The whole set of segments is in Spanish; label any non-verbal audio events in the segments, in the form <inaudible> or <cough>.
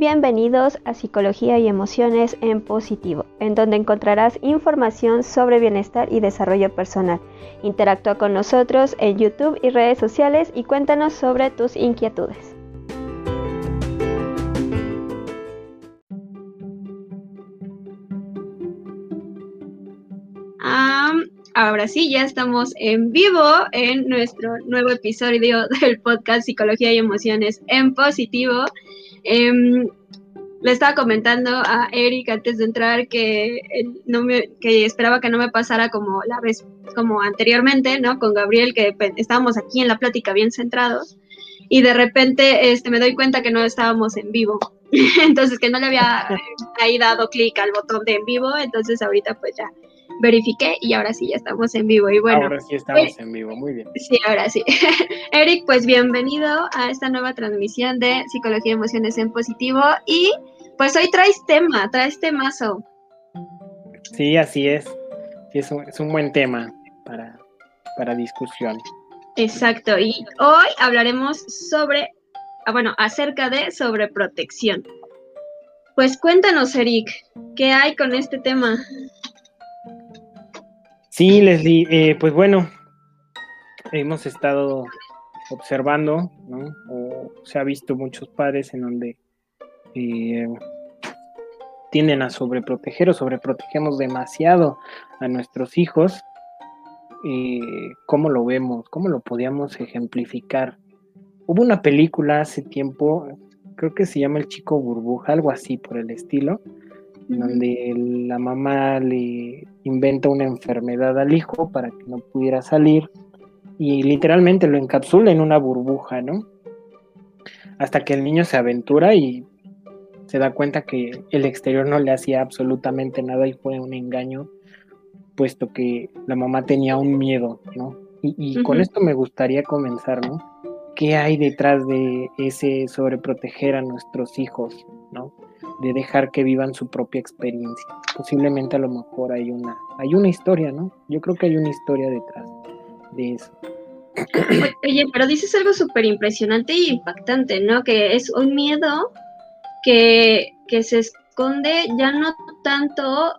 bienvenidos a Psicología y Emociones en Positivo, en donde encontrarás información sobre bienestar y desarrollo personal. Interactúa con nosotros en YouTube y redes sociales y cuéntanos sobre tus inquietudes. ahora sí, ya estamos en vivo en nuestro nuevo episodio del podcast Psicología y Emociones en Positivo. Em, le estaba comentando a Eric antes de entrar que, no me, que esperaba que no me pasara como la vez, como anteriormente, ¿no? Con Gabriel, que estábamos aquí en la plática bien centrados y de repente este, me doy cuenta que no estábamos en vivo. <laughs> entonces que no le había ahí dado clic al botón de en vivo, entonces ahorita pues ya verifiqué y ahora sí ya estamos en vivo. Y bueno, ahora sí estamos en vivo, muy bien. Sí, ahora sí. <laughs> Eric, pues bienvenido a esta nueva transmisión de Psicología y Emociones en Positivo. Y pues hoy traes tema, traes temazo. Sí, así es. es, un, es un buen tema para, para discusión. Exacto, y hoy hablaremos sobre, ah, bueno, acerca de sobreprotección. Pues cuéntanos, Eric, ¿qué hay con este tema? Sí, Leslie, eh, pues bueno, hemos estado observando, ¿no? O se ha visto muchos padres en donde eh, tienden a sobreproteger o sobreprotegemos demasiado a nuestros hijos. Eh, ¿Cómo lo vemos? ¿Cómo lo podíamos ejemplificar? Hubo una película hace tiempo, creo que se llama El Chico Burbuja, algo así por el estilo, donde la mamá le inventa una enfermedad al hijo para que no pudiera salir y literalmente lo encapsula en una burbuja, ¿no? Hasta que el niño se aventura y se da cuenta que el exterior no le hacía absolutamente nada y fue un engaño, puesto que la mamá tenía un miedo, ¿no? Y, con esto me gustaría comenzar, ¿no? ¿Qué hay detrás de ese sobreproteger a nuestros hijos, ¿no? De dejar que vivan su propia experiencia. Posiblemente a lo mejor hay una, hay una historia, ¿no? Yo creo que hay una historia detrás de eso. <coughs> Oye, pero dices algo súper impresionante y impactante, ¿no? Que es un miedo que, que se esconde ya no tanto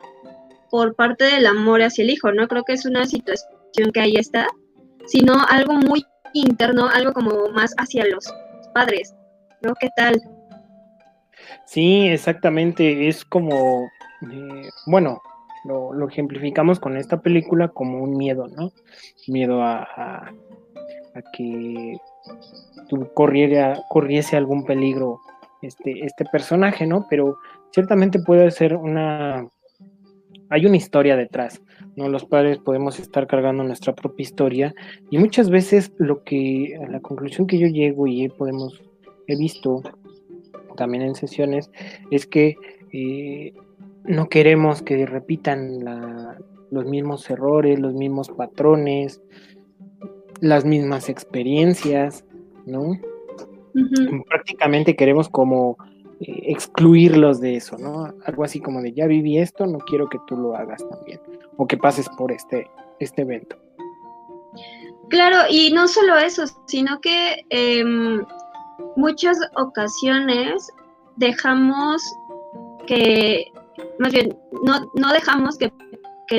por parte del amor hacia el hijo, ¿no? Creo que es una situación que ahí está, sino algo muy interno, algo como más hacia los padres, ¿no? ¿Qué tal? Sí, exactamente. Es como, eh, bueno, lo, ejemplificamos con esta película como un miedo, ¿no? Miedo a, a, que corriera, corriese algún peligro este, este personaje, ¿no? Pero ciertamente puede ser una... Hay una historia detrás, ¿no? Los padres podemos estar cargando nuestra propia historia y muchas veces lo que, la conclusión que yo llego y podemos, he visto también en sesiones, es que eh, no queremos que repitan los mismos errores, los mismos patrones, las mismas experiencias, ¿no? Prácticamente queremos como eh, excluirlos de eso, ¿no? Algo así como de ya viví esto, no quiero que tú lo hagas también, o que pases por este, este evento. Claro, y no solo eso, sino que em, muchas ocasiones dejamos que, más bien, no, no dejamos que,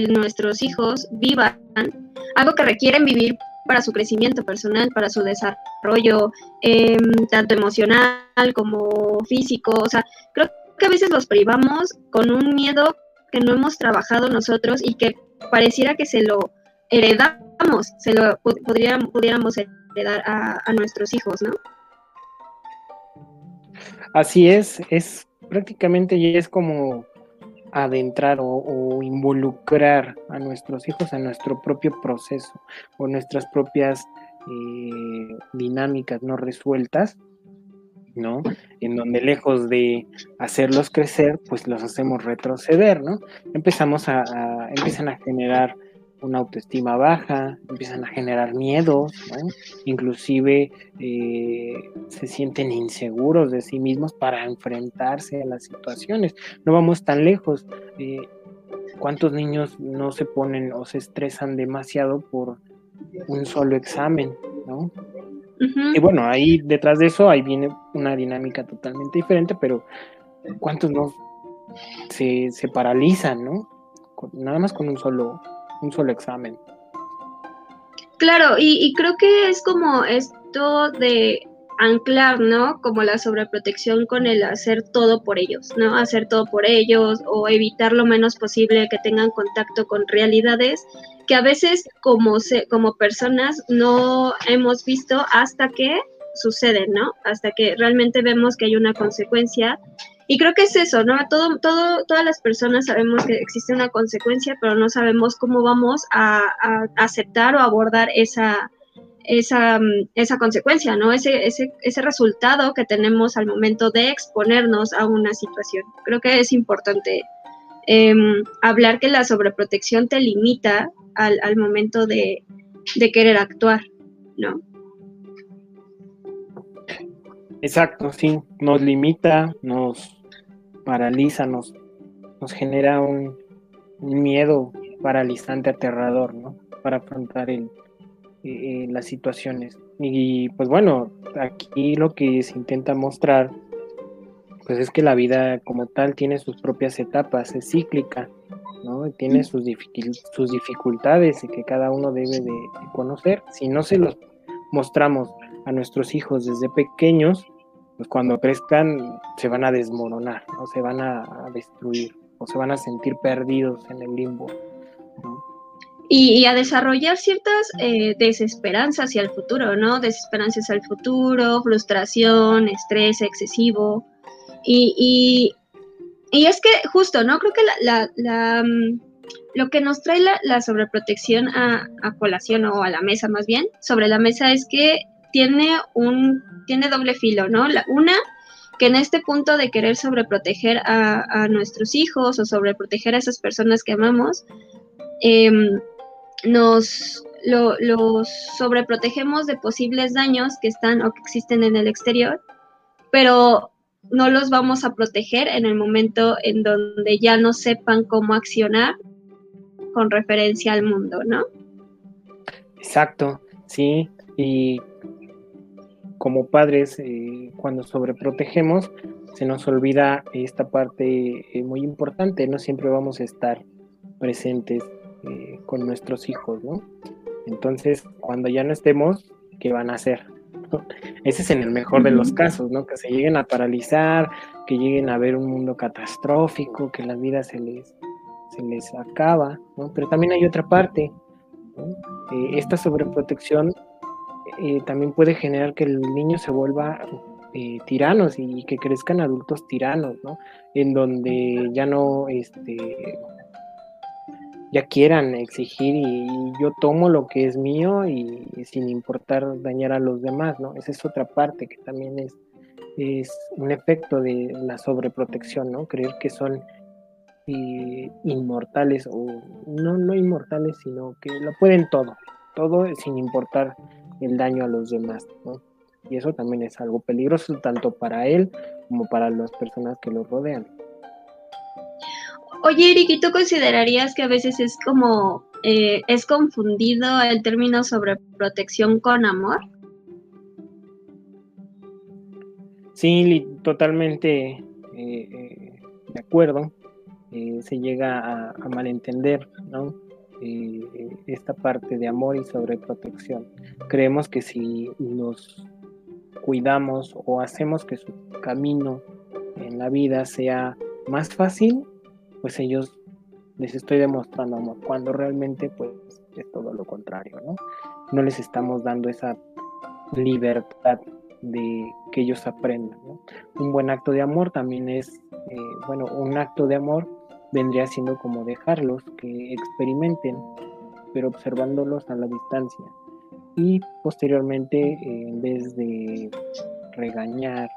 nuestros hijos vivan algo que requieren vivir para su crecimiento personal, para su desarrollo, em, tanto emocional como físico. O sea, creo que a veces los privamos con un miedo que no hemos trabajado nosotros y que pareciera que se lo heredamos, se lo pudiéramos heredar a, a nuestros hijos, ¿no? Así es, es prácticamente ya es como adentrar o, involucrar a nuestros hijos a nuestro propio proceso o nuestras propias eh, dinámicas no resueltas, ¿no? En donde lejos de hacerlos crecer, pues los hacemos retroceder, ¿no? Empezamos a empiezan a generar una autoestima baja, empiezan a generar miedos, inclusive eh, se sienten inseguros de sí mismos para enfrentarse a las situaciones. No vamos tan lejos. Eh, ¿Cuántos niños no se ponen o se estresan demasiado por un solo examen? ¿no? Y bueno, ahí detrás de eso, ahí viene una dinámica totalmente diferente, pero ¿cuántos no se, se paralizan, no? nada más con un solo, un solo examen. Claro, y, creo que es como esto de anclar, ¿no? Como la sobreprotección con el hacer todo por ellos, ¿no? Hacer todo por ellos o evitar lo menos posible que tengan contacto con realidades que a veces como, se, como personas no hemos visto hasta que suceden, ¿no? Hasta que realmente vemos que hay una consecuencia y creo que es eso, ¿no? Todo, todo, todas las personas sabemos que existe una consecuencia, pero no sabemos cómo vamos a, aceptar o abordar esa, esa, esa consecuencia, ¿no? Ese, ese, ese resultado que tenemos al momento de exponernos a una situación. Creo que es importante em, hablar que la sobreprotección te limita al, momento de querer actuar, ¿no? Exacto, sí, nos limita, nos paraliza, nos, nos genera un, miedo paralizante, aterrador, ¿no? Para afrontar el, eh, las situaciones. Y pues bueno, aquí lo que se intenta mostrar, pues es que la vida como tal tiene sus propias etapas, es cíclica, ¿no? Tiene sus, sus dificultades y que cada uno debe de conocer. Si no se los mostramos a nuestros hijos desde pequeños, pues cuando crezcan se van a desmoronar, o se van a, destruir, o se van a sentir perdidos en el limbo. Y, a desarrollar ciertas eh, desesperanzas hacia el futuro, ¿no? Desesperanzas al futuro, frustración, estrés excesivo. Y, y, es que justo, ¿no? Creo que la, la, mm, lo que nos trae la, sobreprotección a, a, colación o a la mesa más bien, sobre la mesa es que tiene un tiene doble filo, ¿no? La, una, que en este punto de querer sobreproteger a, nuestros hijos o sobreproteger a esas personas que amamos, em, nos los sobreprotegemos de posibles daños que están o que existen en el exterior, pero no los vamos a proteger en el momento en donde ya no sepan cómo accionar con referencia al mundo, ¿no? Exacto, sí, y como padres, eh, cuando sobreprotegemos, se nos olvida esta parte eh, muy importante, no siempre vamos a estar presentes eh, con nuestros hijos, ¿no? Entonces, cuando ya no estemos, ¿qué van a hacer? <laughs> Ese es en el mejor de los casos, ¿no? Que se lleguen a paralizar, que lleguen a ver un mundo catastrófico, que la vida se les, se les acaba, ¿no? Pero también hay otra parte, esta sobreprotección eh, también puede generar que el niño se vuelva eh, tiranos y que crezcan adultos tiranos, ¿no? En donde ya no, este, ya quieran exigir y, yo tomo lo que es mío y, sin importar dañar a los demás, ¿no? Esa es otra parte que también es, es un efecto de la sobreprotección, ¿no? Creer que son eh, inmortales o no, no inmortales, sino que lo pueden todo, todo sin importar el daño a los demás, ¿no? Y eso también es algo peligroso tanto para él como para las personas que lo rodean. Oye, Eric, ¿y tú considerarías que a veces es como, eh, es confundido el término sobre protección con amor? Sí, totalmente eh, eh, de acuerdo. se llega a, a malentender, ¿no? Eh, esta parte de amor y sobreprotección. Creemos que si nos cuidamos o hacemos que su camino en la vida sea más fácil, pues ellos les estoy demostrando amor, cuando realmente pues es todo lo contrario, ¿no? No les estamos dando esa libertad de que ellos aprendan, Un buen acto de amor también es, eh, bueno, un acto de amor vendría siendo como dejarlos que experimenten, pero observándolos a la distancia. Y posteriormente, eh, en vez de regañar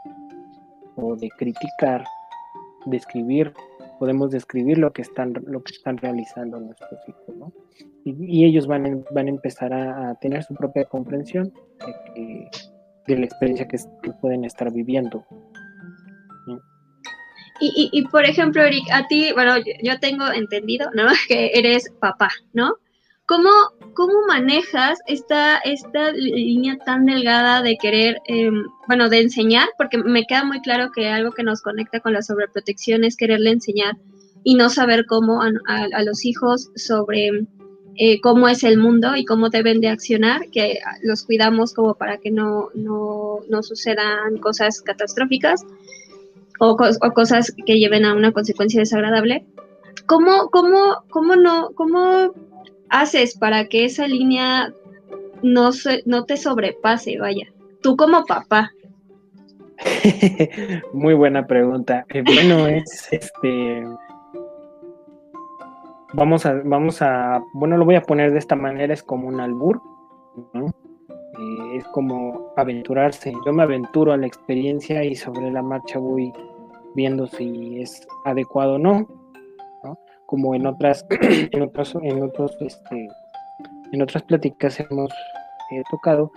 o de criticar, describir, podemos describir lo que están, lo que están realizando nuestros hijos, ¿no? y, ellos van, van a empezar a, tener su propia comprensión de, la experiencia que pueden estar viviendo. Y, y, por ejemplo, Eric, a ti, bueno, yo, tengo entendido, ¿no? <laughs> Que eres papá, ¿no? ¿cómo, cómo manejas esta, esta línea tan delgada de querer, em, bueno, de enseñar? Porque me queda muy claro que algo que nos conecta con la sobreprotección es quererle enseñar y no saber cómo a los hijos sobre eh, cómo es el mundo y cómo deben de accionar, que los cuidamos como para que no, no, no sucedan cosas catastróficas o, cosas que lleven a una consecuencia desagradable. ¿Cómo, cómo, cómo, no, cómo haces para que esa línea no, no te sobrepase, vaya? Tú como papá. <laughs> Muy buena pregunta. Eh, bueno, es este vamos a, vamos a, bueno, lo voy a poner de esta manera, es como un albur, ¿no? Eh, es como aventurarse. Yo me aventuro a la experiencia y sobre la marcha voy viendo si es adecuado o no, ¿no? Como en otras, <clears throat> en otros, en otros, este, en otras pláticas hemos eh, tocado,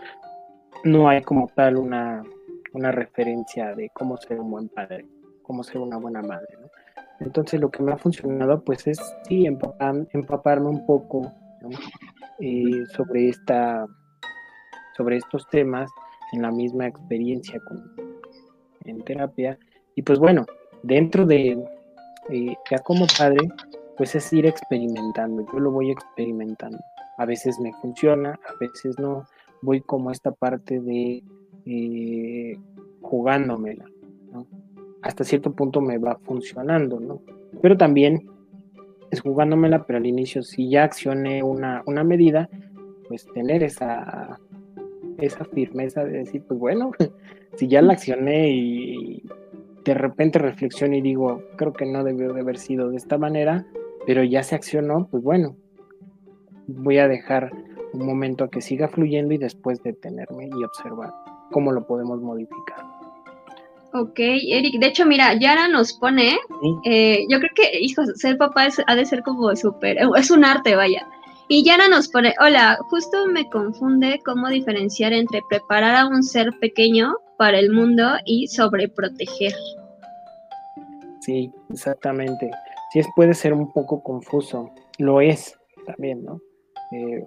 no hay como tal una, una referencia de cómo ser un buen padre, cómo ser una buena madre. Entonces lo que me ha funcionado pues es sí empaparme un poco eh, sobre esta sobre estos temas en la misma experiencia con, en terapia. Y pues bueno dentro de eh, ya como padre pues es ir experimentando. Yo lo voy experimentando. A veces me funciona a veces no. Voy como esta parte de eh, jugándomela hasta cierto punto me va funcionando, ¿no? Pero también es jugándomela, pero al inicio si ya accioné una, una medida, pues tener esa, esa firmeza de decir, pues bueno, <laughs> si ya la accioné y de repente reflexiono y digo, creo que no debió de haber sido de esta manera, pero ya se accionó, pues bueno, voy a dejar un momento a que siga fluyendo y después detenerme y observar cómo lo podemos modificar. Ok, Eric, de hecho, mira, Yara nos pone, eh, yo creo que, hijo, ser papá es, ha de ser como súper, es un arte, vaya. Y Yara nos pone, hola, justo me confunde cómo diferenciar entre preparar a un ser pequeño para el mundo y sobreproteger. Sí, exactamente. Sí, puede ser un poco confuso, lo es también, ¿no? Eh,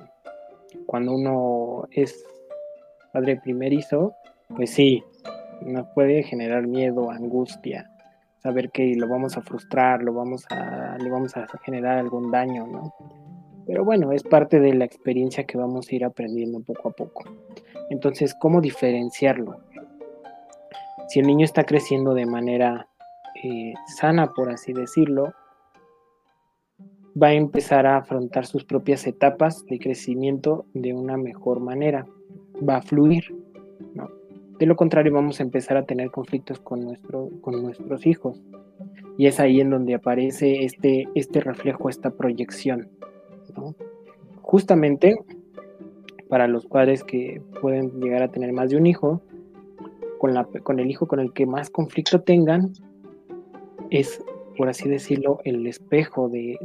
cuando uno es padre primerizo, pues sí, nos puede generar miedo, angustia, saber que lo vamos a frustrar, lo vamos a, le vamos a generar algún daño, ¿no? Pero bueno, es parte de la experiencia que vamos a ir aprendiendo poco a poco. Entonces, ¿cómo diferenciarlo? Si el niño está creciendo de manera eh, sana, por así decirlo, va a empezar a afrontar sus propias etapas de crecimiento de una mejor manera. Va a fluir, ¿no? De lo contrario, vamos a empezar a tener conflictos con, nuestro, con nuestros hijos. Y es ahí en donde aparece este, este reflejo, esta proyección. Justamente para los padres que pueden llegar a tener más de un hijo, con, la, con el hijo con el que más conflicto tengan, es, por así decirlo, el espejo del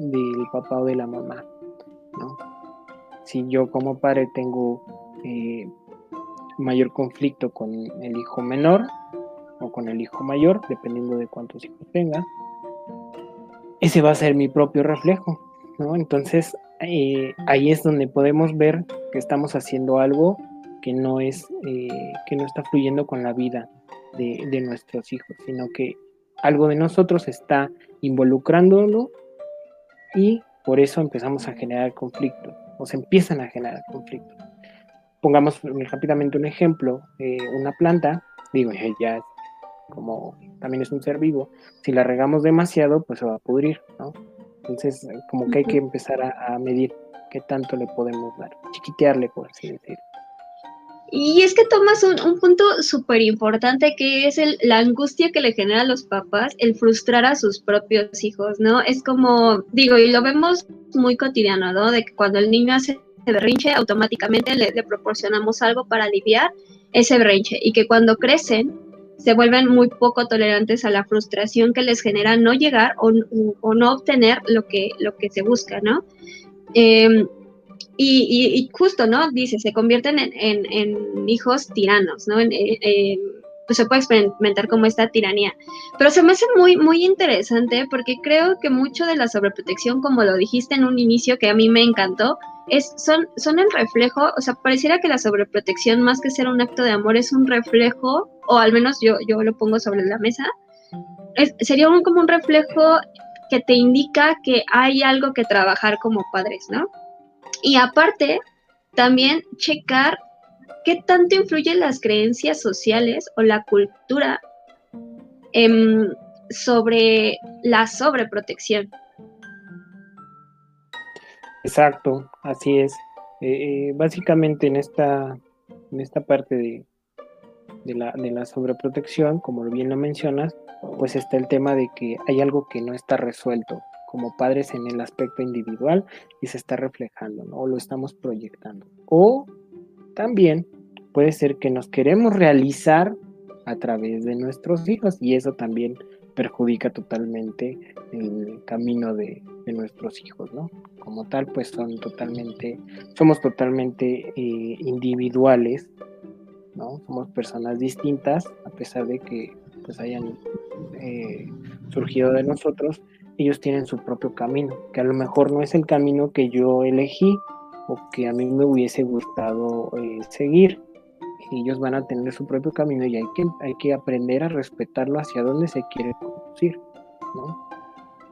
papá o de la mamá. Si yo como padre tengo eh, mayor conflicto con el hijo menor o con el hijo mayor, dependiendo de cuántos hijos tenga, ese va a ser mi propio reflejo, ¿no? Entonces, eh, ahí es donde podemos ver que estamos haciendo algo que no es, eh, que no está fluyendo con la vida de, nuestros hijos, sino que algo de nosotros está involucrándolo y por eso empezamos a generar conflicto, o se empiezan a generar conflictos pongamos rápidamente un ejemplo, eh, una planta, digo, ya como también es un ser vivo, si la regamos demasiado, pues se va a pudrir, ¿no? Entonces, como que hay que empezar a, medir qué tanto le podemos dar, chiquitearle, por así decirlo. Y es que tomas un, punto súper importante que es el, la angustia que le genera a los papás el frustrar a sus propios hijos, ¿no? Es como, digo, y lo vemos muy cotidiano, ¿no? De que cuando el niño hace berrinche, automáticamente le, proporcionamos algo para aliviar ese berrinche y que cuando crecen se vuelven muy poco tolerantes a la frustración que les genera no llegar o, no obtener lo que, lo que se busca, ¿no? Em, y, justo, ¿no? Dice, se convierten en, hijos tiranos, ¿no? Pues se puede experimentar como esta tiranía. Pero se me hace muy, muy interesante porque creo que mucho de la sobreprotección, como lo dijiste en un inicio, que a mí me encantó, es, son, son el reflejo, o sea, pareciera que la sobreprotección, más que ser un acto de amor, es un reflejo, o al menos yo, yo lo pongo sobre la mesa, sería un, como un reflejo que te indica que hay algo que trabajar como padres, ¿no? Y aparte, también checar qué tanto influyen las creencias sociales o la cultura em, sobre la sobreprotección. Exacto, así es. Eh, eh, básicamente en esta, en esta parte de, de, la, de la sobreprotección, como bien lo mencionas, pues está el tema de que hay algo que no está resuelto como padres en el aspecto individual y se está reflejando, ¿no? O lo estamos proyectando. O también puede ser que nos queremos realizar a través de nuestros hijos y eso también perjudica totalmente el camino de, nuestros hijos, ¿no? Como tal, pues son totalmente, somos totalmente eh, individuales, ¿no? Somos personas distintas, a pesar de que pues hayan eh, surgido de nosotros, ellos tienen su propio camino, que a lo mejor no es el camino que yo elegí o que a mí me hubiese gustado eh, seguir. Ellos van a tener su propio camino y hay que, hay que aprender a respetarlo hacia dónde se quiere conducir, ¿no?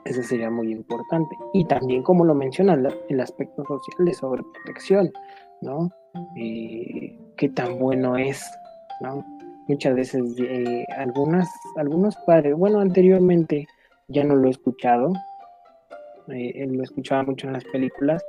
Ese sería muy importante. Y también, como lo menciona, el aspecto social de sobreprotección, ¿no? Eh, qué tan bueno es, ¿no? muchas veces eh, algunas, algunos padres, bueno, anteriormente ya no lo he escuchado, eh, lo escuchaba mucho en las películas,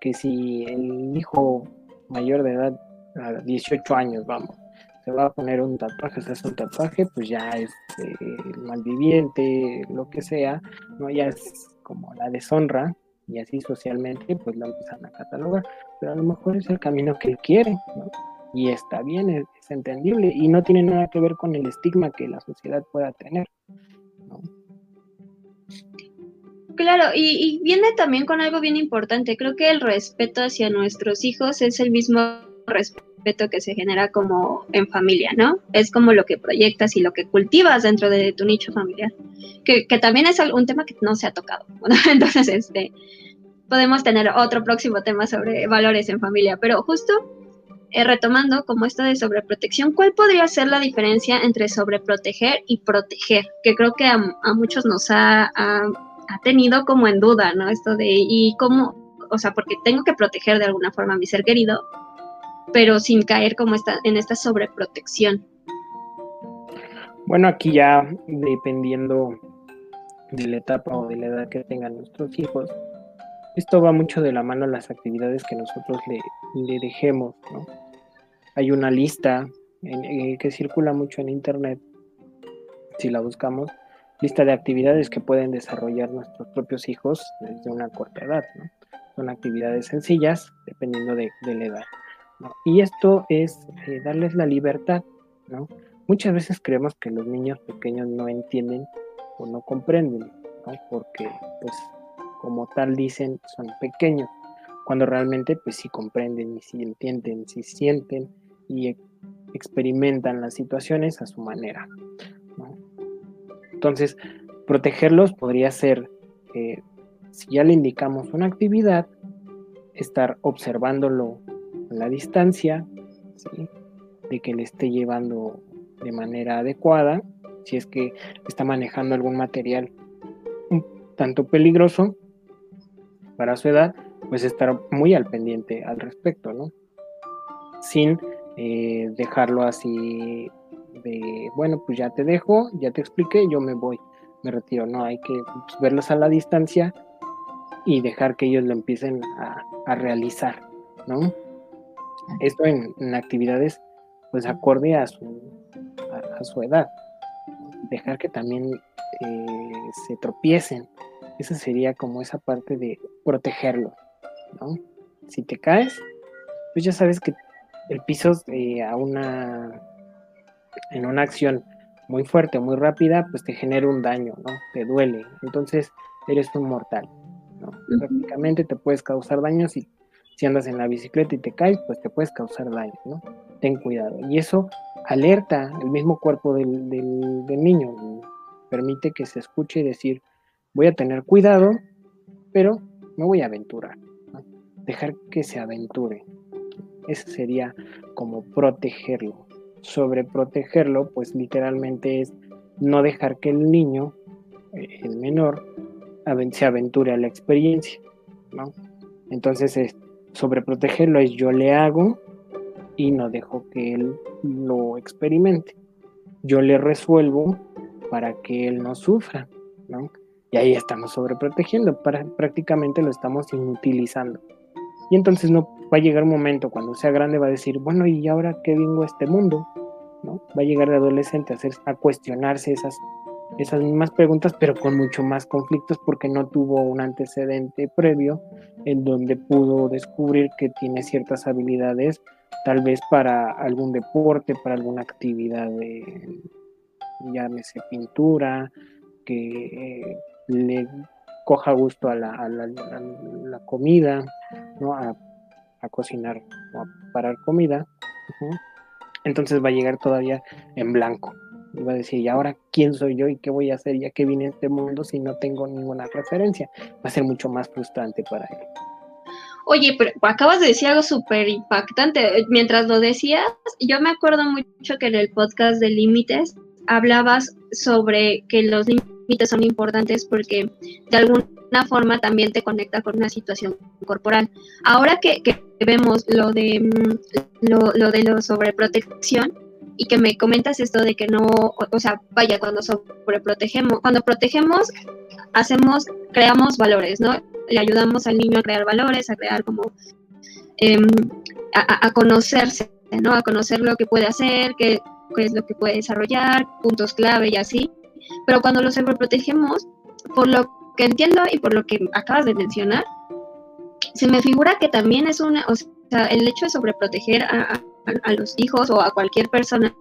que si el hijo mayor de edad, a 18 años, vamos, se va a poner un tatuaje, se hace un tatuaje, pues ya es eh, malviviente, lo que sea, ¿no? Ya es como la deshonra, y así socialmente, pues lo empiezan a catalogar, pero a lo mejor es el camino que él quiere, ¿no? y está bien, es, entendible y no tiene nada que ver con el estigma que la sociedad pueda tener. Claro, y, viene también con algo bien importante. Creo que el respeto hacia nuestros hijos es el mismo respeto que se genera como en familia, ¿no? Es como lo que proyectas y lo que cultivas dentro de tu nicho familiar, que, también es un tema que no se ha tocado. <laughs> Entonces, este, podemos tener otro próximo tema sobre valores en familia, pero justo eh, retomando como esto de sobreprotección, ¿cuál podría ser la diferencia entre sobreproteger y proteger? Que creo que a, muchos nos ha, tenido como en duda, ¿no? Esto de, ¿y cómo? O sea, porque tengo que proteger de alguna forma a mi ser querido, pero sin caer como esta, en esta sobreprotección. Bueno, aquí ya dependiendo de la etapa o de la edad que tengan nuestros hijos, esto va mucho de la mano a las actividades que nosotros le, le dejemos. ¿no? Hay una lista eh, que circula mucho en internet, si la buscamos, lista de actividades que pueden desarrollar nuestros propios hijos desde una corta edad. Son actividades sencillas dependiendo de, la edad. Y esto es eh, darles la libertad. Muchas veces creemos que los niños pequeños no entienden o no comprenden, porque pues como tal dicen son pequeños, cuando realmente pues sí comprenden y sí entienden, sí sienten y experimentan las situaciones a su manera. Entonces, protegerlos podría ser, eh, si ya le indicamos una actividad, estar observándolo a la distancia, de que le esté llevando de manera adecuada, si es que está manejando algún material un tanto peligroso, para su edad, pues estar muy al pendiente al respecto, ¿no? Sin eh, dejarlo así de, bueno, pues ya te dejo, ya te expliqué, yo me voy, me retiro, no, hay que pues, verlos a la distancia y dejar que ellos lo empiecen a, realizar, ¿no? Esto en, actividades, pues acorde a su, a, su edad, dejar que también eh, se tropiecen, esa sería como esa parte de protegerlo, ¿no? Si te caes, pues ya sabes que el piso eh, a una en una acción muy fuerte, muy rápida, pues te genera un daño, ¿no? Te duele. Entonces, eres un mortal, ¿no? Prácticamente te puedes causar daño si, si andas en la bicicleta y te caes, pues te puedes causar daño, ¿no? Ten cuidado. Y eso alerta el mismo cuerpo del, niño, permite que se escuche y decir, voy a tener cuidado, pero me voy a aventurar, dejar que se aventure. Eso sería como protegerlo. Sobreprotegerlo, pues literalmente es no dejar que el niño, eh, el menor, se aventure a la experiencia. ¿no? Entonces, es, sobreprotegerlo es yo le hago y no dejo que él lo experimente. Yo le resuelvo para que él no sufra, ¿no? Y ahí estamos sobreprotegiendo, prácticamente lo estamos inutilizando. Y entonces no va a llegar un momento cuando sea grande va a decir, bueno, ¿y ahora qué vengo a este mundo? ¿No? Va a llegar de adolescente a, hacer, a cuestionarse esas, esas mismas preguntas, pero con mucho más conflictos porque no tuvo un antecedente previo en donde pudo descubrir que tiene ciertas habilidades tal vez para algún deporte, para alguna actividad de, llámese pintura, que eh, le coja gusto a la, la, comida, ¿no? A, cocinar o a preparar comida. Entonces va a llegar todavía en blanco. Y va a decir, ¿y ahora quién soy yo y qué voy a hacer ya que vine a este mundo si no tengo ninguna referencia? Va a ser mucho más frustrante para él. Oye, pero acabas de decir algo súper impactante. Mientras lo decías, yo me acuerdo mucho que en el podcast de Límites hablabas sobre que los límites son importantes porque de alguna forma también te conecta con una situación corporal. Ahora que, vemos lo de mm, lo, lo de la sobreprotección y que me comentas esto de que no, o sea, vaya, cuando sobreprotegemos, cuando protegemos, hacemos, creamos valores, ¿no? le ayudamos al niño a crear valores, a crear como, em, a, conocerse, ¿no? A conocer lo que puede hacer, qué, es lo que puede desarrollar, puntos clave y así. Pero cuando lo sobreprotegemos, por lo que entiendo y por lo que acabas de mencionar, se me figura que también es una, o sea, el hecho de sobreproteger a, a los hijos o a cualquier persona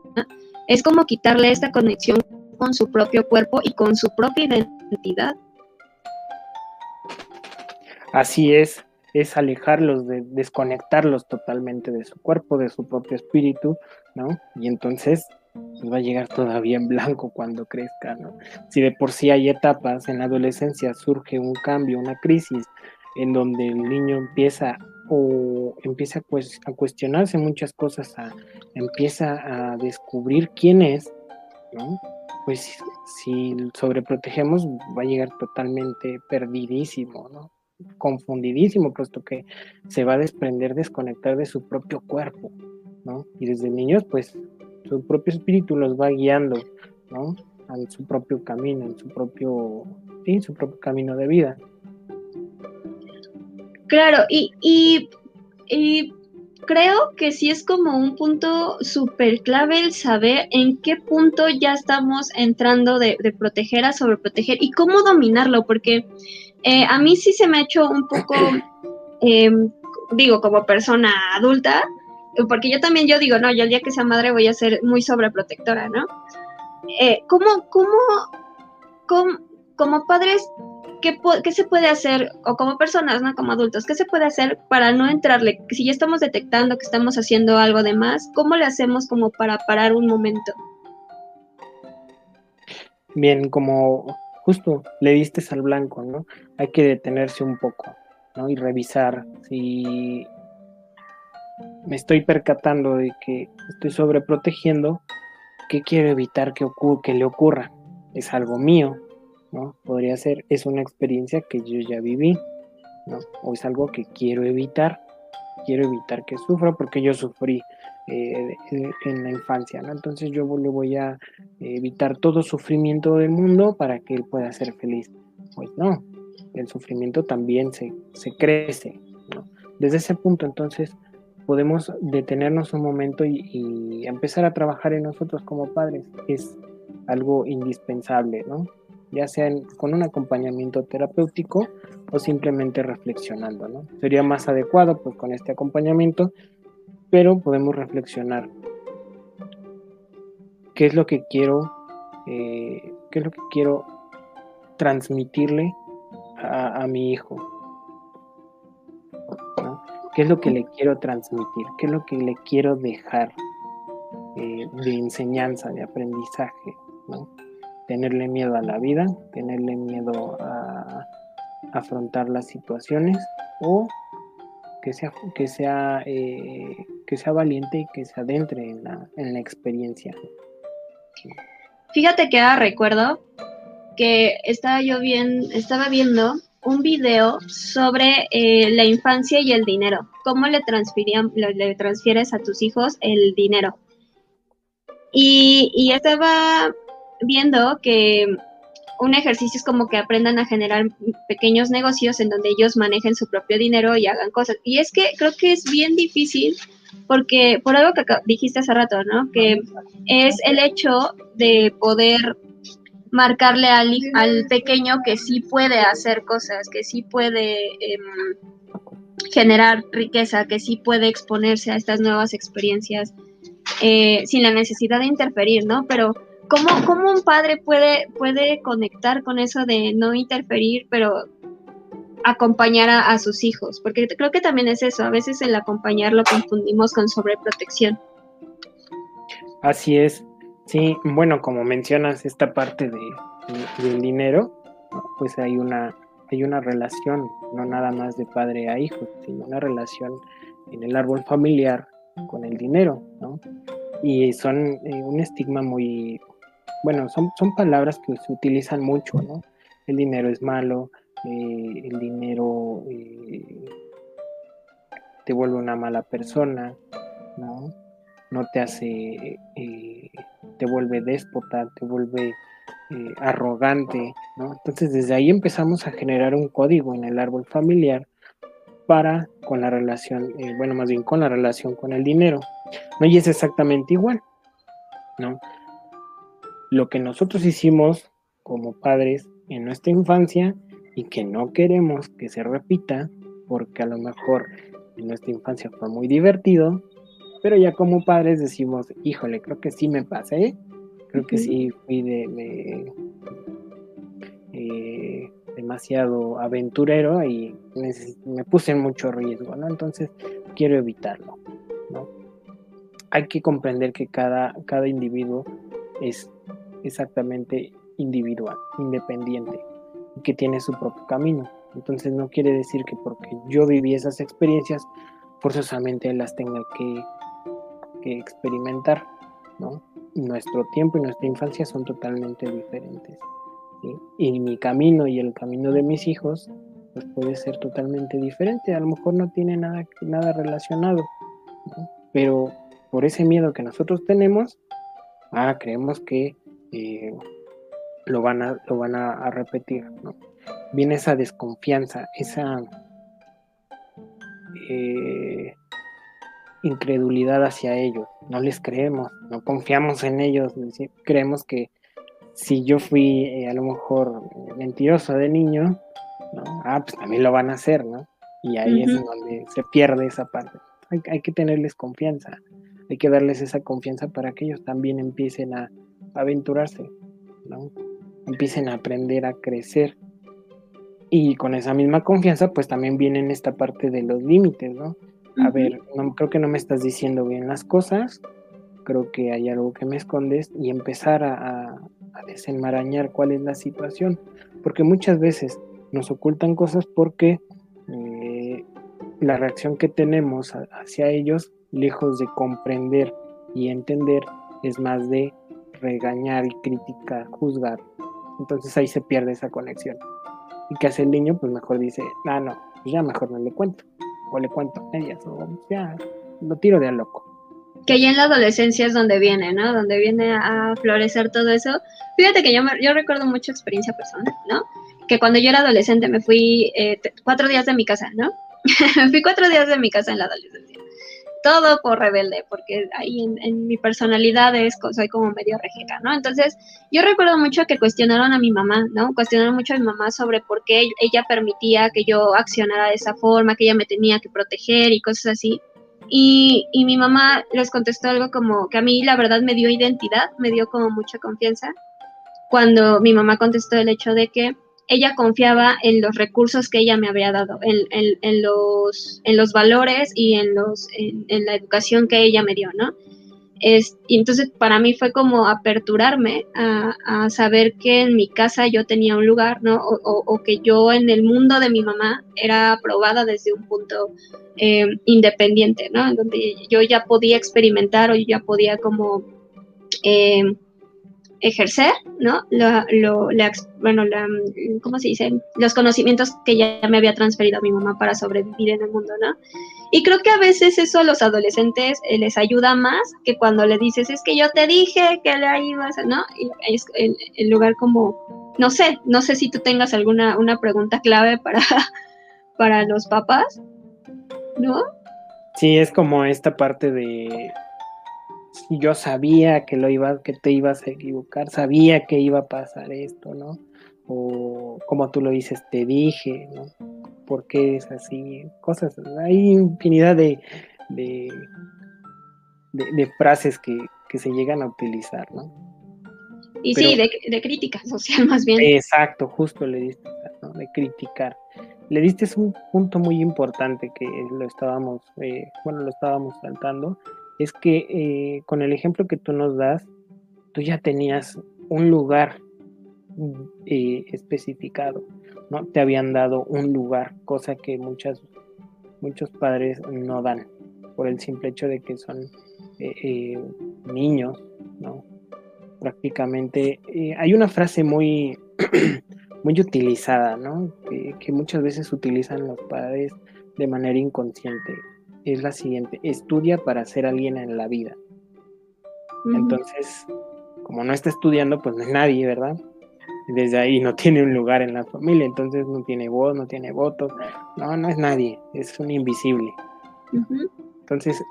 es como quitarle esta conexión con su propio cuerpo y con su propia identidad. Así es, es alejarlos, de, desconectarlos totalmente de su cuerpo, de su propio espíritu, ¿no? Y entonces pues, va a llegar todavía en blanco cuando crezca, ¿no? Si de por sí hay etapas, en la adolescencia surge un cambio, una crisis, en donde el niño empieza o empieza pues, a cuestionarse muchas cosas, empieza a descubrir quién es, ¿no? Pues si sobreprotegemos va a llegar totalmente perdidísimo, ¿no? Confundidísimo, puesto que se va a desprender, desconectar de su propio cuerpo, ¿no? Y desde niños, pues, su propio espíritu los va guiando, ¿no? En su propio camino, en su propio, sí, su propio camino de vida. Claro, y, y, y creo que sí es como un punto súper clave el saber en qué punto ya estamos entrando de, de proteger a sobreproteger y cómo dominarlo, porque eh, a mí sí se me ha hecho un poco, em, digo, como persona adulta, porque yo también yo digo, no, yo el día que sea madre voy a ser muy sobreprotectora, ¿no? Eh, ¿cómo, cómo, como padres, ¿qué, ¿qué, se puede hacer, o como personas, ¿no? Como adultos, ¿qué se puede hacer para no entrarle? Si ya estamos detectando que estamos haciendo algo de más, ¿cómo le hacemos como para parar un momento? Bien, como justo le diste al blanco, ¿no? Hay que detenerse un poco, ¿no? Y revisar si me estoy percatando de que estoy sobreprotegiendo, ¿qué quiero evitar que, que le ocurra? Es algo mío, ¿no? Podría ser, es una experiencia que yo ya viví, ¿no? O es algo que quiero evitar, quiero evitar que sufra porque yo sufrí eh, en, la infancia, ¿no? Entonces yo le voy a evitar todo sufrimiento del mundo para que él pueda ser feliz. Pues no, el sufrimiento también se, crece, ¿no? Desde ese punto entonces podemos detenernos un momento y, empezar a trabajar en nosotros como padres. Es algo indispensable, ¿no? Ya sea con un acompañamiento terapéutico o simplemente reflexionando, ¿no? Sería más adecuado pues con este acompañamiento pero podemos reflexionar qué es lo que quiero, eh, qué es lo que quiero transmitirle a, mi hijo, qué es lo que le quiero transmitir, qué es lo que le quiero dejar, eh, de enseñanza, de aprendizaje. Tenerle miedo a la vida, tenerle miedo a afrontar las situaciones o que sea, que sea, eh, que sea valiente y que se adentre en la, en la experiencia. Fíjate que ahora recuerdo que estaba yo bien, estaba viendo un video sobre eh, la infancia y el dinero. ¿Cómo le, le, transfieres a tus hijos el dinero? Y, y estaba viendo que un ejercicio es como que aprendan a generar pequeños negocios en donde ellos manejen su propio dinero y hagan cosas. Y es que creo que es bien difícil porque por algo que dijiste hace rato, ¿no? Que es el hecho de poder marcarle al, al pequeño que sí puede hacer cosas, que sí puede em, generar riqueza, que sí puede exponerse a estas nuevas experiencias eh, sin la necesidad de interferir, ¿no? Pero ¿cómo, cómo un padre puede, puede conectar con eso de no interferir, pero acompañar a, sus hijos? Porque creo que también es eso, a veces el acompañar lo confundimos con sobreprotección. Así es, sí, bueno, como mencionas esta parte de, del dinero, pues hay una, hay una relación, no nada más de padre a hijo, sino una relación en el árbol familiar con el dinero, ¿no? Y son eh, un estigma muy, bueno, son, son palabras que se utilizan mucho, ¿no? El dinero es malo, eh, el dinero eh, te vuelve una mala persona, ¿no? No te hace, eh, te vuelve déspota, te vuelve arrogante, ¿no? Entonces desde ahí empezamos a generar un código en el árbol familiar para con la relación, bueno, más bien con la relación con el dinero, ¿no? Y es exactamente igual, ¿no? lo que nosotros hicimos como padres en nuestra infancia y que no queremos que se repita, porque a lo mejor en nuestra infancia fue muy divertido, pero ya como padres decimos, híjole, creo que sí me pasé, creo que sí fui de, eh, demasiado aventurero y me puse en mucho riesgo, ¿no? Entonces quiero evitarlo, ¿no? Hay que comprender que cada, cada individuo es exactamente individual, independiente, que tiene su propio camino. Entonces no quiere decir que porque yo viví esas experiencias, forzosamente las tenga que, experimentar, ¿no? Nuestro tiempo y nuestra infancia son totalmente diferentes. Y mi camino y el camino de mis hijos pues puede ser totalmente diferente. A lo mejor no tiene nada, nada relacionado, pero por ese miedo que nosotros tenemos, ah, creemos que eh, lo van a, lo van a, repetir, ¿no? Viene esa desconfianza, esa eh, incredulidad hacia ellos, no les creemos, no confiamos en ellos, creemos que si yo fui eh, a lo mejor mentiroso de niño, ¿no? ah, pues también lo van a hacer, ¿no? Y ahí es donde se pierde esa parte. Hay, hay, que tenerles confianza, hay que darles esa confianza para que ellos también empiecen a, aventurarse, ¿no? Empiecen a aprender a crecer. Y con esa misma confianza, pues también viene en esta parte de los límites, ¿no? A ver, no, creo que no me estás diciendo bien las cosas, creo que hay algo que me escondes y empezar a, desenmarañar cuál es la situación, porque muchas veces nos ocultan cosas porque eh, la reacción que tenemos hacia ellos, lejos de comprender y entender, es más de regañar y criticar, juzgar. Entonces ahí se pierde esa conexión. ¿Y qué hace el niño? Pues mejor dice, ah, no, pues ya mejor no le cuento. O le cuento a ellas, o ya lo tiro de a loco. Que ya en la adolescencia es donde viene, ¿no? Donde viene a florecer todo eso. Fíjate que yo, yo recuerdo mucha experiencia personal, ¿no? Que cuando yo era adolescente me fui eh, cuatro días de mi casa, ¿no? <laughs> me fui cuatro días de mi casa en la adolescencia todo por rebelde, porque ahí en, mi personalidad es, soy como medio rejega, ¿no? Entonces, yo recuerdo mucho que cuestionaron a mi mamá, ¿no? Cuestionaron mucho a mi mamá sobre por qué ella permitía que yo accionara de esa forma, que ella me tenía que proteger y cosas así. Y, y mi mamá les contestó algo como que a mí la verdad me dio identidad, me dio como mucha confianza, cuando mi mamá contestó el hecho de que ella confiaba en los recursos que ella me había dado, en, los, en los valores y en, los, en, la educación que ella me dio, ¿no? Es, y entonces para mí fue como aperturarme a, saber que en mi casa yo tenía un lugar, ¿no? O, que yo en el mundo de mi mamá era aprobada desde un punto eh, independiente, ¿no? En donde yo ya podía experimentar o yo ya podía como... Eh, ejercer, ¿no? Lo, bueno, la, ¿cómo se dice? Los conocimientos que ya me había transferido a mi mamá para sobrevivir en el mundo, ¿no? Y creo que a veces eso a los adolescentes eh, les ayuda más que cuando le dices, es que yo te dije que le ibas, ¿no? Y es el, lugar como, no sé, no sé si tú tengas alguna una pregunta clave para, <laughs> para los papás, ¿no? Sí, es como esta parte de yo sabía que lo iba, que te ibas a equivocar, sabía que iba a pasar esto, ¿no? O como tú lo dices, te dije, ¿no? ¿Por qué es así? Cosas, hay infinidad de, de, frases que, se llegan a utilizar, ¿no? Y sí, de, crítica social más bien. Exacto, justo le diste, ¿no? De criticar. Le diste un punto muy importante que lo estábamos, eh, bueno, lo estábamos saltando, es que eh, con el ejemplo que tú nos das, tú ya tenías un lugar eh, especificado, ¿no? Te habían dado un lugar, cosa que muchos padres no dan, por el simple hecho de que son eh, niños, ¿no? Prácticamente, hay una frase muy, <clears throat> muy utilizada, ¿no? que muchas veces utilizan los padres de manera inconsciente es la siguiente, estudia para ser alguien en la vida. Entonces, como no está estudiando, pues no es nadie, ¿verdad? Desde ahí no tiene un lugar en la familia, entonces no tiene voz, no tiene votos, no, no es nadie, es un invisible. Entonces,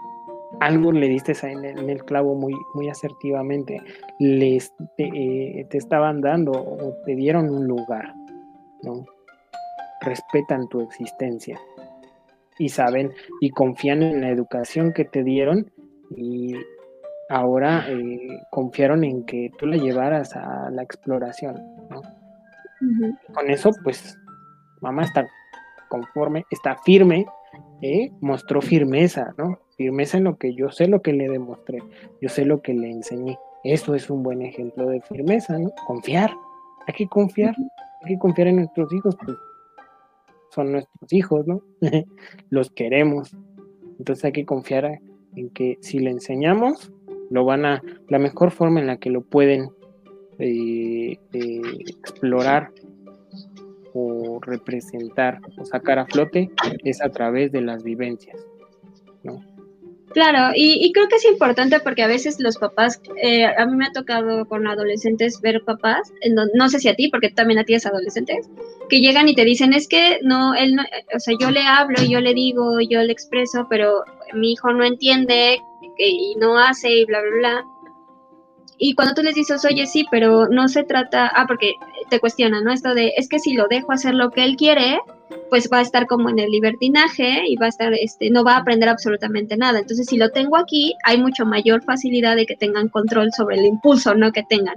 algo le diste en el, clavo muy, muy asertivamente, les, eh, te, estaban dando o te dieron un lugar, ¿no? Respetan tu existencia y saben y confían en la educación que te dieron y ahora eh, confiaron en que tú la llevaras a la exploración, ¿no? Con eso, pues, mamá está conforme, está firme, ¿eh? mostró firmeza, ¿no? Firmeza en lo que yo sé lo que le demostré, yo sé lo que le enseñé. Eso es un buen ejemplo de firmeza, ¿no? Confiar, hay que confiar, hay que confiar en nuestros hijos, pues son nuestros hijos, ¿no? <laughs> Los queremos. Entonces hay que confiar en que si le enseñamos, lo van a, la mejor forma en la que lo pueden eh, eh, explorar o representar o sacar a flote es a través de las vivencias, ¿no? Claro, y, creo que es importante porque a veces los papás, eh, a mí me ha tocado con adolescentes ver papás, no, sé si a ti, porque también a ti es adolescentes, que llegan y te dicen, es que no, él no, o sea, yo le hablo, yo le digo, yo le expreso, pero mi hijo no entiende y no hace y bla, bla, bla. Y cuando tú les dices, oye, sí, pero no se trata, ah, porque te cuestionan, ¿no? Esto de, es que si lo dejo hacer lo que él quiere, pues va a estar como en el libertinaje y va a estar, este, no va a aprender absolutamente nada. Entonces, si lo tengo aquí, hay mucho mayor facilidad de que tengan control sobre el impulso, ¿no? Que tengan.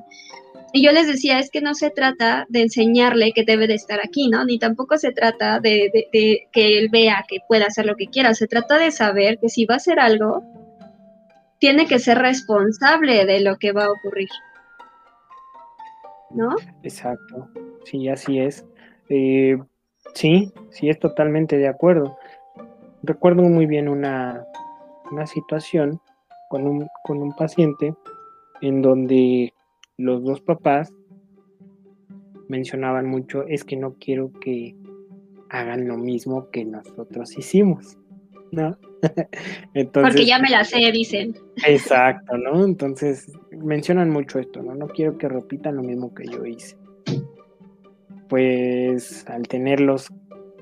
Y yo les decía, es que no se trata de enseñarle que debe de estar aquí, ¿no? Ni tampoco se trata de, de que él vea que pueda hacer lo que quiera. Se trata de saber que si va a hacer algo, tiene que ser responsable de lo que va a ocurrir. ¿No? Exacto, sí, así es. Eh, sí, sí, es totalmente de acuerdo. Recuerdo muy bien una, una situación con un, con un paciente en donde los dos papás mencionaban mucho, es que no quiero que hagan lo mismo que nosotros hicimos. ¿no? <laughs> Porque ya me la sé, dicen. Exacto, ¿no? Entonces mencionan mucho esto, ¿no? No quiero que repitan lo mismo que yo hice. Pues al tenerlos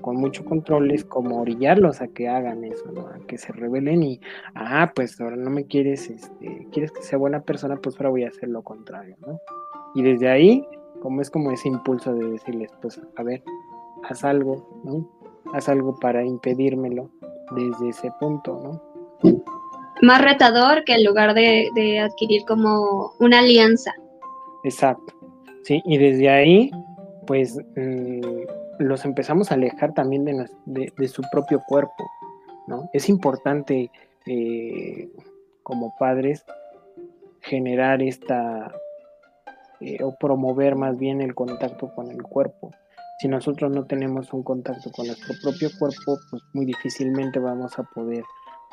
con mucho control es como orillarlos a que hagan eso, ¿no? A que se rebelen y, ah, pues ahora no me quieres, este, quieres que sea buena persona, pues ahora voy a hacer lo contrario, ¿no? Y desde ahí, como es como ese impulso de decirles, pues, a ver, haz algo, ¿no? Haz algo para impedírmelo desde ese punto, ¿no? Más retador que en lugar de, adquirir como una alianza. Exacto, sí, y desde ahí, pues mm, los empezamos a alejar también de, su propio cuerpo, ¿no? Es importante eh, como padres generar esta eh, o promover más bien el contacto con el cuerpo. Si nosotros no tenemos un contacto con nuestro propio cuerpo, pues muy difícilmente vamos a poder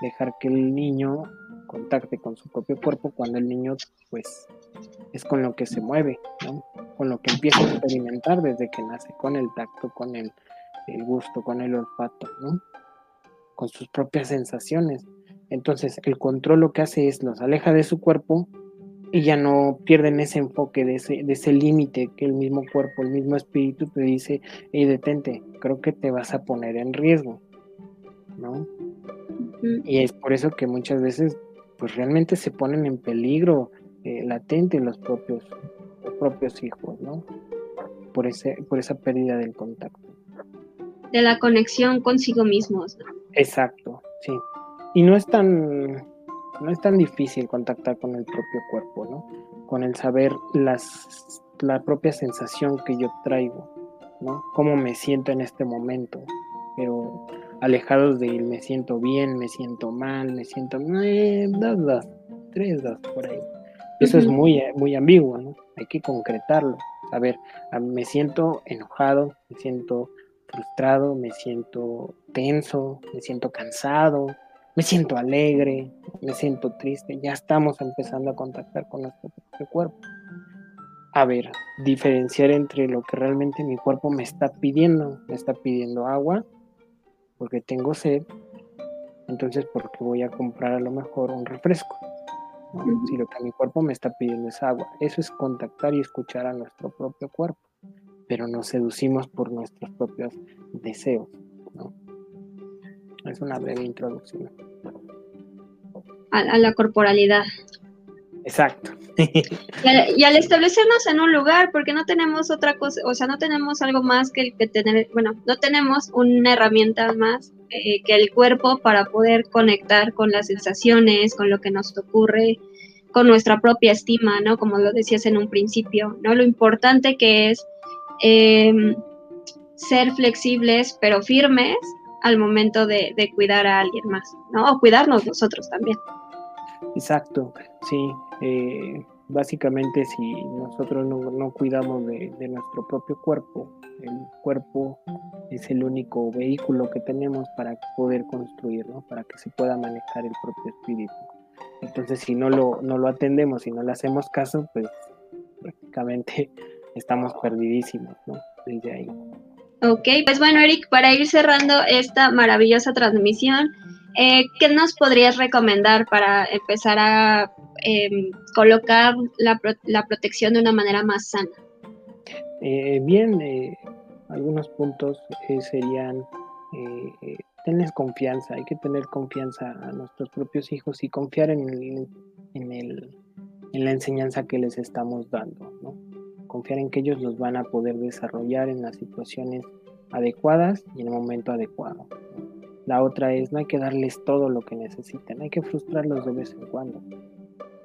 dejar que el niño contacte con su propio cuerpo cuando el niño pues es con lo que se mueve, con lo que empieza a experimentar desde que nace, con el tacto, con el, el gusto, con el olfato, ¿no? con sus propias sensaciones. Entonces el control lo que hace es los aleja de su cuerpo y ya no pierden ese enfoque de ese, de ese límite que el mismo cuerpo, el mismo espíritu te dice, hey, detente, creo que te vas a poner en riesgo, ¿no? Y es por eso que muchas veces, pues realmente se ponen en peligro eh, latente los propios, propios hijos, ¿no? Por, ese, por esa pérdida del contacto. De la conexión consigo mismos. Exacto, sí. Y no es tan no es tan difícil contactar con el propio cuerpo, ¿no? Con el saber las, la propia sensación que yo traigo, ¿no? Cómo me siento en este momento, pero alejados de me siento bien, me siento mal, me siento eh, dos, dos, tres, dos, por ahí. Eso es muy, muy ambiguo, ¿no? Hay que concretarlo. A ver, me siento enojado, me siento frustrado, me siento tenso, me siento cansado, me siento alegre, me siento triste, ya estamos empezando a contactar con nuestro cuerpo. A ver, diferenciar entre lo que realmente mi cuerpo me está pidiendo, me está pidiendo agua, porque tengo sed, entonces porque voy a comprar a lo mejor un refresco. Si lo que mi cuerpo me está pidiendo es agua, eso es contactar y escuchar a nuestro propio cuerpo, pero nos seducimos por nuestros propios deseos. ¿no? Es una breve introducción. A, la corporalidad. Exacto. <laughs> y, al, establecernos en un lugar, porque no tenemos otra cosa, o sea, no tenemos algo más que el que tener, bueno, no tenemos una herramienta más eh, que el cuerpo para poder conectar con las sensaciones, con lo que nos ocurre, con nuestra propia estima, ¿no? Como lo decías en un principio, ¿no? Lo importante que es em, ser flexibles pero firmes al momento de, cuidar a alguien más, ¿no? O cuidarnos nosotros también. Exacto, sí. Eh, básicamente si nosotros no, cuidamos de, nuestro propio cuerpo, el cuerpo es el único vehículo que tenemos para poder construir, ¿no? para que se pueda manejar el propio espíritu. Entonces si no lo, no lo atendemos, y no le hacemos caso, pues prácticamente <laughs> estamos perdidísimos ¿no? desde ahí. Ok, pues bueno, Eric, para ir cerrando esta maravillosa transmisión, eh, ¿qué nos podrías recomendar para empezar a em, colocar la, protección de una manera más sana? Eh, bien, eh, algunos puntos serían tener confianza, hay que tener confianza a nuestros propios hijos y confiar en, en, la enseñanza que les estamos dando, ¿no? confiar en que ellos los van a poder desarrollar en las situaciones adecuadas y en el momento adecuado. La otra es, no hay que darles todo lo que necesitan, hay que frustrarlos de vez en cuando,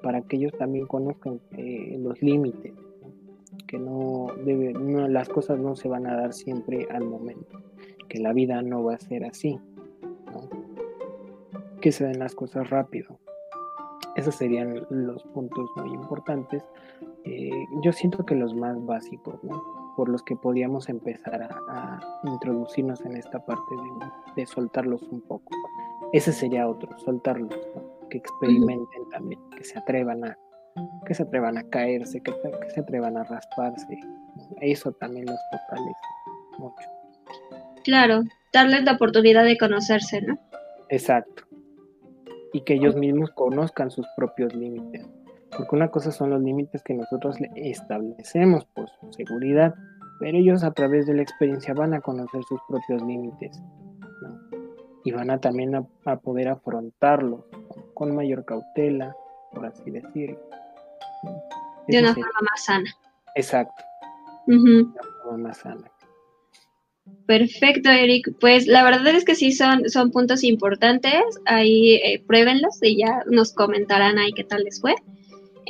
para que ellos también conozcan eh, los límites, que no, debe, las cosas no se van a dar siempre al momento, que la vida no va a ser así, que se den las cosas rápido. Esos serían los puntos muy importantes. Eh, yo siento que los más básicos, por los que podíamos empezar a, introducirnos en esta parte de, soltarlos un poco. Ese sería otro, soltarlos, que experimenten también, que se atrevan a, que se atrevan a caerse, que, se atrevan a rasparse. Eso también los fortalece mucho. Claro, darles la oportunidad de conocerse, ¿no? Exacto. Y que ellos mismos conozcan sus propios límites porque una cosa son los límites que nosotros establecemos por su seguridad, pero ellos a través de la experiencia van a conocer sus propios límites y van a también a, poder afrontarlos con mayor cautela, por así decirlo. De una forma más sana. Exacto. De una forma más sana. Perfecto, Eric. Pues la verdad es que sí son, son puntos importantes. Ahí eh, pruébenlos y ya nos comentarán ahí qué tal les fue.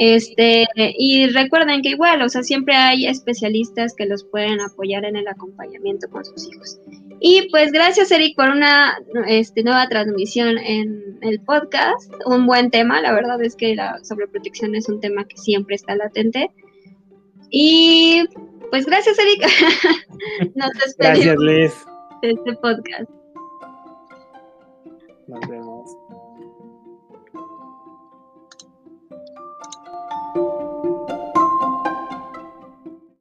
Este, y recuerden que igual, o sea, siempre hay especialistas que los pueden apoyar en el acompañamiento con sus hijos. Y pues gracias Eric por una este, nueva transmisión en el podcast. Un buen tema, la verdad es que la sobreprotección es un tema que siempre está latente. Y pues gracias Eric. <laughs> Nos despedimos Gracias Liz. de este podcast. Nos vemos.